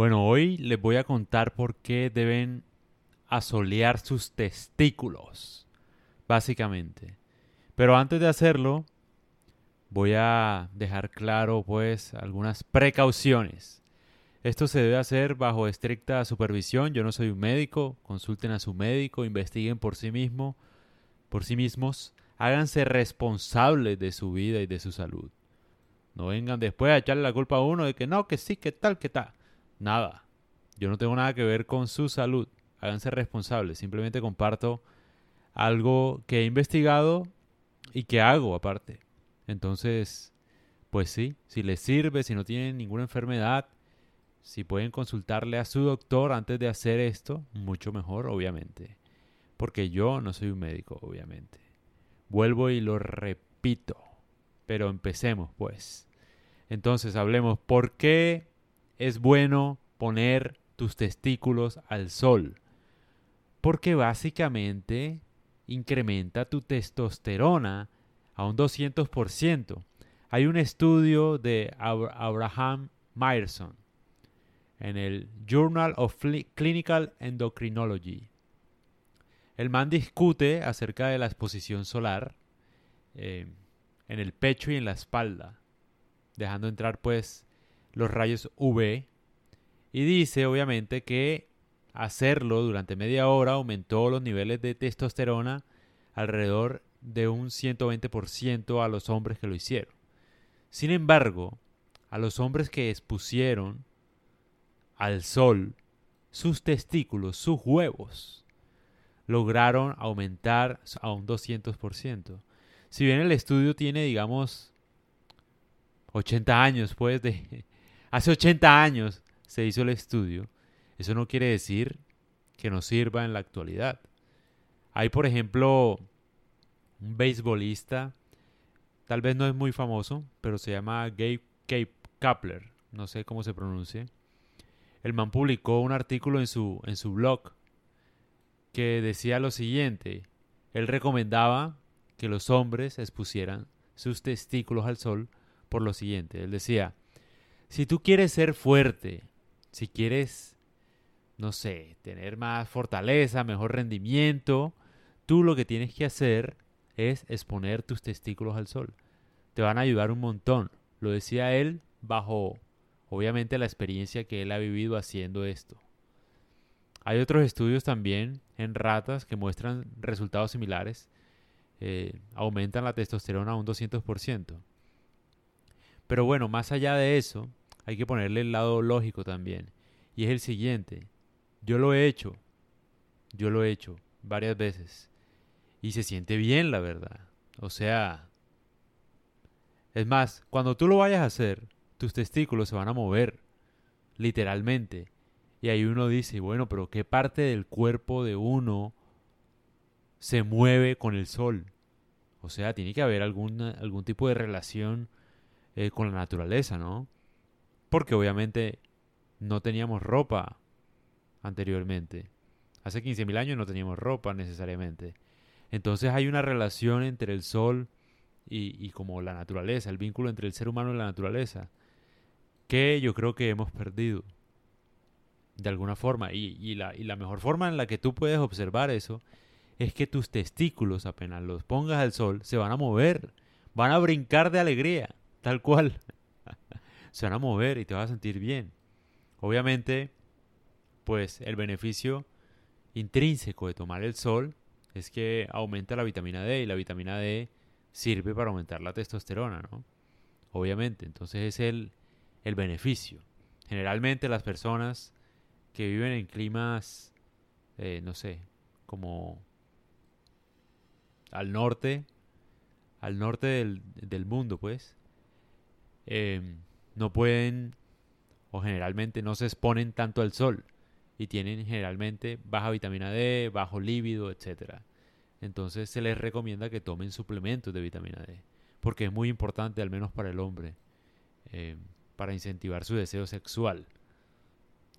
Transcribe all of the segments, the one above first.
Bueno, hoy les voy a contar por qué deben asolear sus testículos, básicamente. Pero antes de hacerlo, voy a dejar claro pues algunas precauciones. Esto se debe hacer bajo estricta supervisión. Yo no soy un médico, consulten a su médico, investiguen por sí mismo, por sí mismos, háganse responsables de su vida y de su salud. No vengan después a echarle la culpa a uno de que no, que sí, que tal, que tal. Nada. Yo no tengo nada que ver con su salud. Háganse responsables. Simplemente comparto algo que he investigado y que hago aparte. Entonces, pues sí, si les sirve, si no tienen ninguna enfermedad, si pueden consultarle a su doctor antes de hacer esto, mucho mejor, obviamente. Porque yo no soy un médico, obviamente. Vuelvo y lo repito. Pero empecemos, pues. Entonces, hablemos, ¿por qué es bueno poner tus testículos al sol? Porque básicamente incrementa tu testosterona a un 200%. Hay un estudio de Abraham Myerson en el Journal of Clinical Endocrinology. El man discute acerca de la exposición solar eh, en el pecho y en la espalda, dejando entrar pues los rayos UV y dice obviamente que hacerlo durante media hora aumentó los niveles de testosterona alrededor de un 120% a los hombres que lo hicieron. Sin embargo, a los hombres que expusieron al sol sus testículos, sus huevos, lograron aumentar a un 200%. Si bien el estudio tiene, digamos, 80 años, pues, de... Hace 80 años se hizo el estudio, eso no quiere decir que no sirva en la actualidad. Hay, por ejemplo, un beisbolista, tal vez no es muy famoso, pero se llama Gabe Cape Kapler, no sé cómo se pronuncia. El man publicó un artículo en su, en su blog que decía lo siguiente. Él recomendaba que los hombres expusieran sus testículos al sol por lo siguiente. Él decía, si tú quieres ser fuerte, si quieres, no sé, tener más fortaleza, mejor rendimiento, tú lo que tienes que hacer es exponer tus testículos al sol. Te van a ayudar un montón. Lo decía él bajo, obviamente, la experiencia que él ha vivido haciendo esto. Hay otros estudios también en ratas que muestran resultados similares. Eh, aumentan la testosterona un 200%. Pero bueno, más allá de eso, hay que ponerle el lado lógico también. Y es el siguiente. Yo lo he hecho. Yo lo he hecho varias veces. Y se siente bien, la verdad. O sea... Es más, cuando tú lo vayas a hacer, tus testículos se van a mover. Literalmente. Y ahí uno dice, bueno, pero ¿qué parte del cuerpo de uno se mueve con el sol? O sea, tiene que haber algún tipo de relación eh, con la naturaleza, ¿no? Porque obviamente no teníamos ropa anteriormente. Hace 15.000 años no teníamos ropa necesariamente. Entonces hay una relación entre el sol y, como la naturaleza, el vínculo entre el ser humano y la naturaleza, que yo creo que hemos perdido de alguna forma. Y, la, y la mejor forma en la que tú puedes observar eso es que tus testículos, apenas los pongas al sol, se van a mover, van a brincar de alegría, tal cual. se van a mover y te vas a sentir bien. Obviamente, pues el beneficio intrínseco de tomar el sol es que aumenta la vitamina D y la vitamina D sirve para aumentar la testosterona, ¿no? Obviamente, entonces es el, el beneficio. Generalmente las personas que viven en climas, eh, no sé, como al norte, al norte del, del mundo, pues, em, no pueden o generalmente no se exponen tanto al sol y tienen generalmente baja vitamina D, bajo líbido, etc. Entonces se les recomienda que tomen suplementos de vitamina D, porque es muy importante, al menos para el hombre, em, para incentivar su deseo sexual.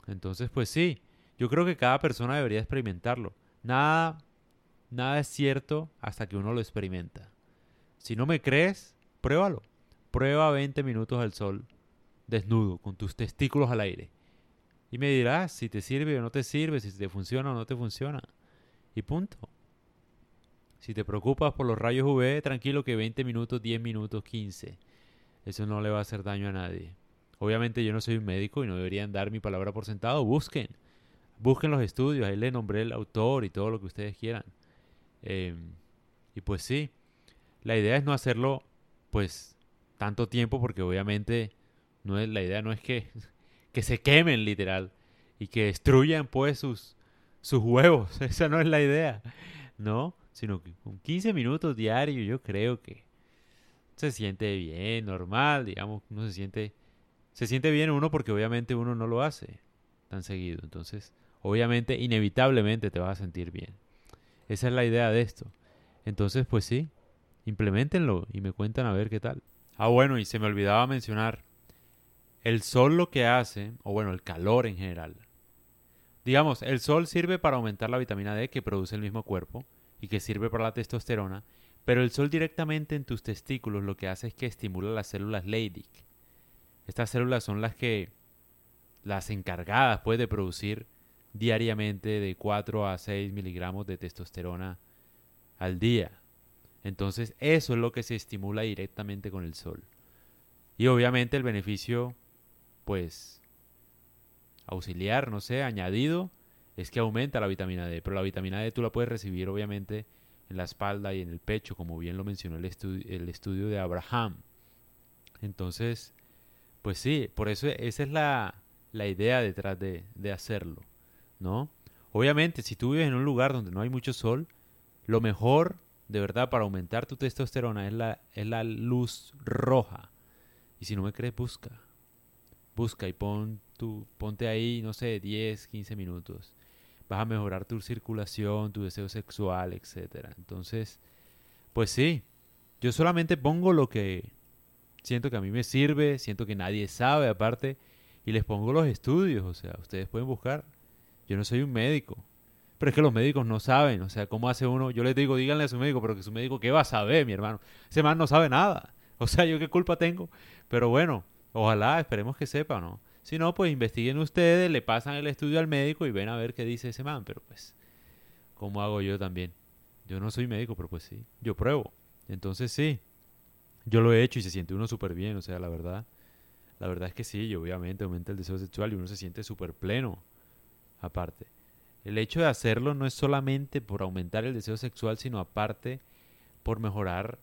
Entonces, pues sí, yo creo que cada persona debería experimentarlo. Nada, nada es cierto hasta que uno lo experimenta. Si no me crees, pruébalo. Prueba 20 minutos al sol desnudo, con tus testículos al aire. Y me dirás si te sirve o no te sirve, si te funciona o no te funciona. Y punto. Si te preocupas por los rayos UV, tranquilo que 20 minutos, 10 minutos, 15. Eso no le va a hacer daño a nadie. Obviamente yo no soy un médico y no deberían dar mi palabra por sentado. Busquen. Busquen los estudios. Ahí le nombré el autor y todo lo que ustedes quieran. Em, y pues sí. La idea es no hacerlo pues tanto tiempo porque obviamente no es, la idea no es que, que se quemen literal y que destruyan pues sus, sus huevos. Esa no es la idea. ¿No? Sino que con 15 minutos diarios yo creo que se siente bien, normal, digamos, uno se siente, se siente bien uno porque obviamente uno no lo hace tan seguido. Entonces, obviamente, inevitablemente te vas a sentir bien. Esa es la idea de esto. Entonces, pues sí, implementenlo y me cuentan a ver qué tal. Ah, bueno, y se me olvidaba mencionar, el sol lo que hace, o bueno, el calor en general. Digamos, el sol sirve para aumentar la vitamina D que produce el mismo cuerpo y que sirve para la testosterona pero el sol directamente en tus testículos lo que hace es que estimula las células Leydig. Estas células son las que las encargadas pues de producir diariamente de 4 a 6 miligramos de testosterona al día. Entonces eso es lo que se estimula directamente con el sol. Y obviamente el beneficio pues auxiliar, no sé, añadido, es que aumenta la vitamina D. Pero la vitamina D tú la puedes recibir obviamente en la espalda y en el pecho, como bien lo mencionó el, el estudio de Abraham. Entonces, pues sí, por eso esa es la, la idea detrás de, de, hacerlo, ¿no? Obviamente, si tú vives en un lugar donde no hay mucho sol, lo mejor, de verdad, para aumentar tu testosterona es la, es la luz roja. Y si no me crees, busca. Busca y pon tu, ponte ahí, no sé, 10, 15 minutos vas a mejorar tu circulación, tu deseo sexual, etc. Entonces, pues sí, yo solamente pongo lo que siento que a mí me sirve, siento que nadie sabe aparte, y les pongo los estudios, o sea, ustedes pueden buscar. Yo no soy un médico, pero es que los médicos no saben, o sea, ¿cómo hace uno? Yo les digo, díganle a su médico, pero que su médico, ¿qué va a saber, mi hermano? Ese man no sabe nada. O sea, ¿yo qué culpa tengo? Pero bueno, ojalá, esperemos que sepa, ¿no? Si no, pues investiguen ustedes, le pasan el estudio al médico y ven a ver qué dice ese man. Pero pues, ¿cómo hago yo también? Yo no soy médico, pero pues sí, yo pruebo. Entonces sí, yo lo he hecho y se siente uno súper bien, o sea, la verdad. La verdad es que sí, y obviamente aumenta el deseo sexual y uno se siente súper pleno. Aparte, el hecho de hacerlo no es solamente por aumentar el deseo sexual, sino aparte por mejorar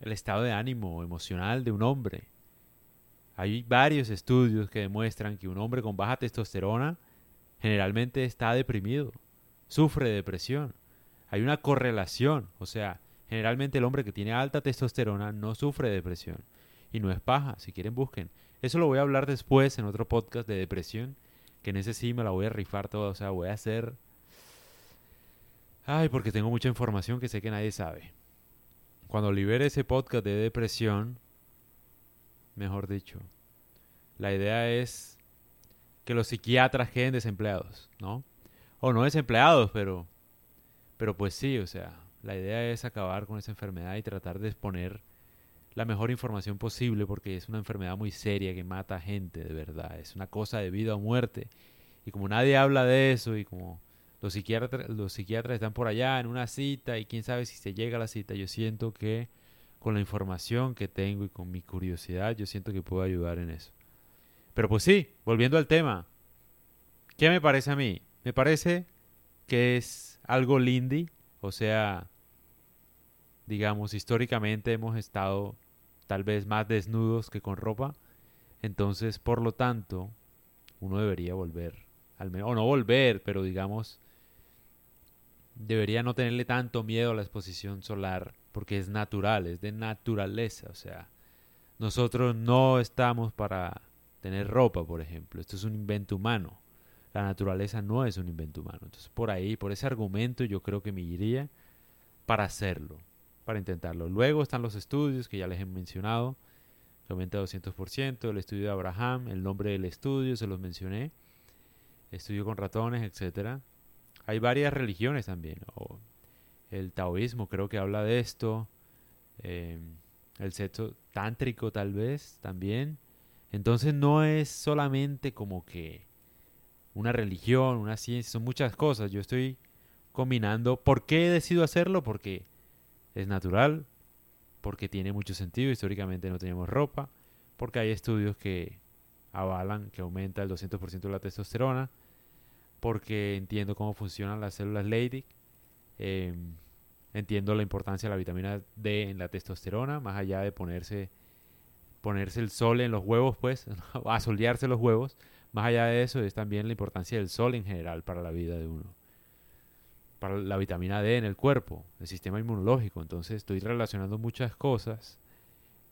el estado de ánimo emocional de un hombre. Hay varios estudios que demuestran que un hombre con baja testosterona generalmente está deprimido, sufre depresión. Hay una correlación, o sea, generalmente el hombre que tiene alta testosterona no sufre depresión y no es paja, si quieren busquen. Eso lo voy a hablar después en otro podcast de depresión, que en ese sí me la voy a rifar toda, o sea, voy a hacer... Ay, porque tengo mucha información que sé que nadie sabe. Cuando libere ese podcast de depresión, mejor dicho. La idea es que los psiquiatras queden desempleados, ¿no? O no desempleados, pero, pero pues sí, o sea, la idea es acabar con esa enfermedad y tratar de exponer la mejor información posible porque es una enfermedad muy seria que mata gente, de verdad. Es una cosa de vida o muerte. Y como nadie habla de eso y como los psiquiatras, los psiquiatras están por allá en una cita y quién sabe si se llega a la cita, yo siento que con la información que tengo y con mi curiosidad, yo siento que puedo ayudar en eso. Pero pues sí, volviendo al tema, ¿qué me parece a mí? Me parece que es algo lindy, o sea, digamos, históricamente hemos estado tal vez más desnudos que con ropa, entonces, por lo tanto, uno debería volver, al menos, o no volver, pero digamos, debería no tenerle tanto miedo a la exposición solar porque es natural, es de naturaleza, o sea, nosotros no estamos para tener ropa, por ejemplo, esto es un invento humano, la naturaleza no es un invento humano, entonces por ahí, por ese argumento yo creo que me iría para hacerlo, para intentarlo. Luego están los estudios que ya les he mencionado, que aumenta 200%, el estudio de Abraham, el nombre del estudio, se los mencioné, estudio con ratones, etcétera. Hay varias religiones también, o el taoísmo creo que habla de esto, em, el sexo tántrico tal vez también. Entonces no es solamente como que una religión, una ciencia, son muchas cosas. Yo estoy combinando. ¿Por qué decido hacerlo? Porque es natural, porque tiene mucho sentido. Históricamente no tenemos ropa, porque hay estudios que avalan que aumenta el 200% de la testosterona, porque entiendo cómo funcionan las células Leydig, em, entiendo la importancia de la vitamina D en la testosterona, más allá de ponerse, ponerse el sol en los huevos, pues, asolearse los huevos, más allá de eso es también la importancia del sol en general para la vida de uno para la vitamina D en el cuerpo, el sistema inmunológico. Entonces estoy relacionando muchas cosas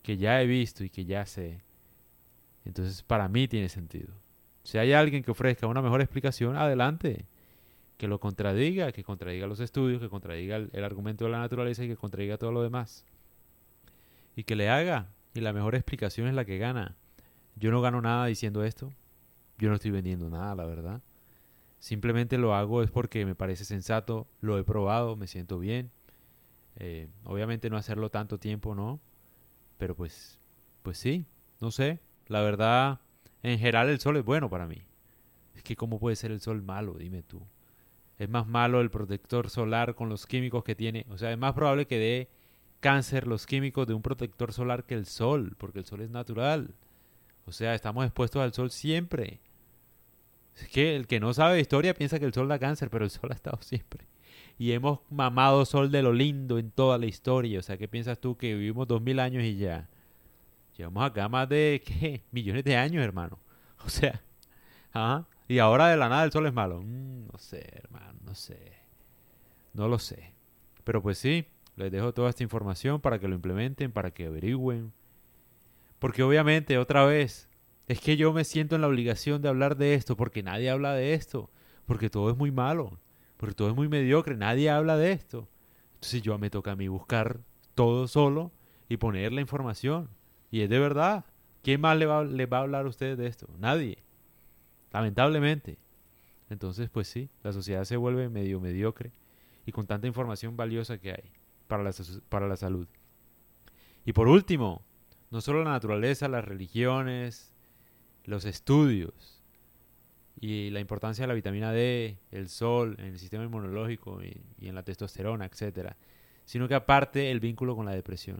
que ya he visto y que ya sé. Entonces para mí tiene sentido. Si hay alguien que ofrezca una mejor explicación, adelante. Que lo contradiga, que contradiga los estudios, que contradiga el, argumento de la naturaleza y que contradiga todo lo demás. Y que le haga. Y la mejor explicación es la que gana. Yo no gano nada diciendo esto. Yo no estoy vendiendo nada, la verdad. Simplemente lo hago es porque me parece sensato, lo he probado, me siento bien. Eh, obviamente no hacerlo tanto tiempo, ¿no? Pero pues, pues sí, no sé. La verdad, en general el sol es bueno para mí. Es que cómo puede ser el sol malo, dime tú. Es más malo el protector solar con los químicos que tiene. O sea, es más probable que dé cáncer los químicos de un protector solar que el sol, porque el sol es natural. O sea, estamos expuestos al sol siempre. Es que el que no sabe historia piensa que el sol da cáncer, pero el sol ha estado siempre. Y hemos mamado sol de lo lindo en toda la historia. O sea, ¿qué piensas tú que vivimos dos mil años y ya? Llevamos acá más de, ¿qué? Millones de años, hermano. O sea. Y ahora de la nada el sol es malo. Mm, no sé, hermano, no sé. No lo sé. Pero pues sí, les dejo toda esta información para que lo implementen, para que averigüen. Porque obviamente, otra vez, es que yo me siento en la obligación de hablar de esto porque nadie habla de esto, porque todo es muy malo, porque todo es muy mediocre, nadie habla de esto. Entonces yo me toca a mí buscar todo solo y poner la información. Y es de verdad. ¿Quién más le va, le va a hablar a ustedes de esto? Nadie. Lamentablemente. Entonces, pues sí, la sociedad se vuelve medio mediocre y con tanta información valiosa que hay para la, para la salud. Y por último, no solo la naturaleza, las religiones, los estudios y la importancia de la vitamina D, el sol en el sistema inmunológico y, en la testosterona, etcétera, sino que aparte el vínculo con la depresión.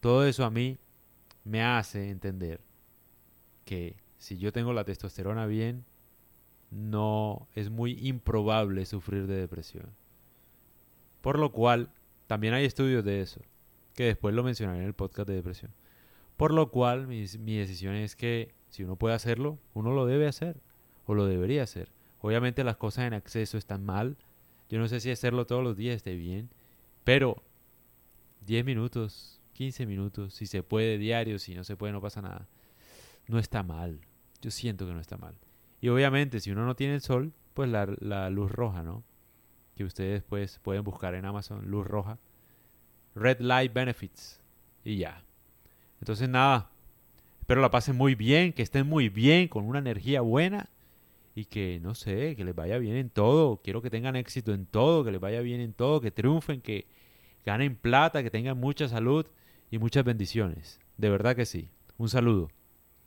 Todo eso a mí me hace entender que si yo tengo la testosterona bien, no es muy improbable sufrir de depresión. Por lo cual, también hay estudios de eso, que después lo mencionaré en el podcast de depresión. Por lo cual, mi, mi decisión es que si uno puede hacerlo, uno lo debe hacer o lo debería hacer. Obviamente las cosas en acceso están mal. Yo no sé si hacerlo todos los días esté bien, pero 10 minutos, 15 minutos, si se puede diario, si no se puede no pasa nada. No está mal. Yo siento que no está mal. Y obviamente si uno no tiene el sol, pues la, luz roja, ¿no? Que ustedes pues pueden buscar en Amazon, luz roja. Red Light Benefits. Y ya. Entonces nada, Espero la pasen muy bien, que estén muy bien, con una energía buena y que, no sé, que les vaya bien en todo. Quiero que tengan éxito en todo, que les vaya bien en todo, que triunfen, que ganen plata, que tengan mucha salud y muchas bendiciones. De verdad que sí. Un saludo.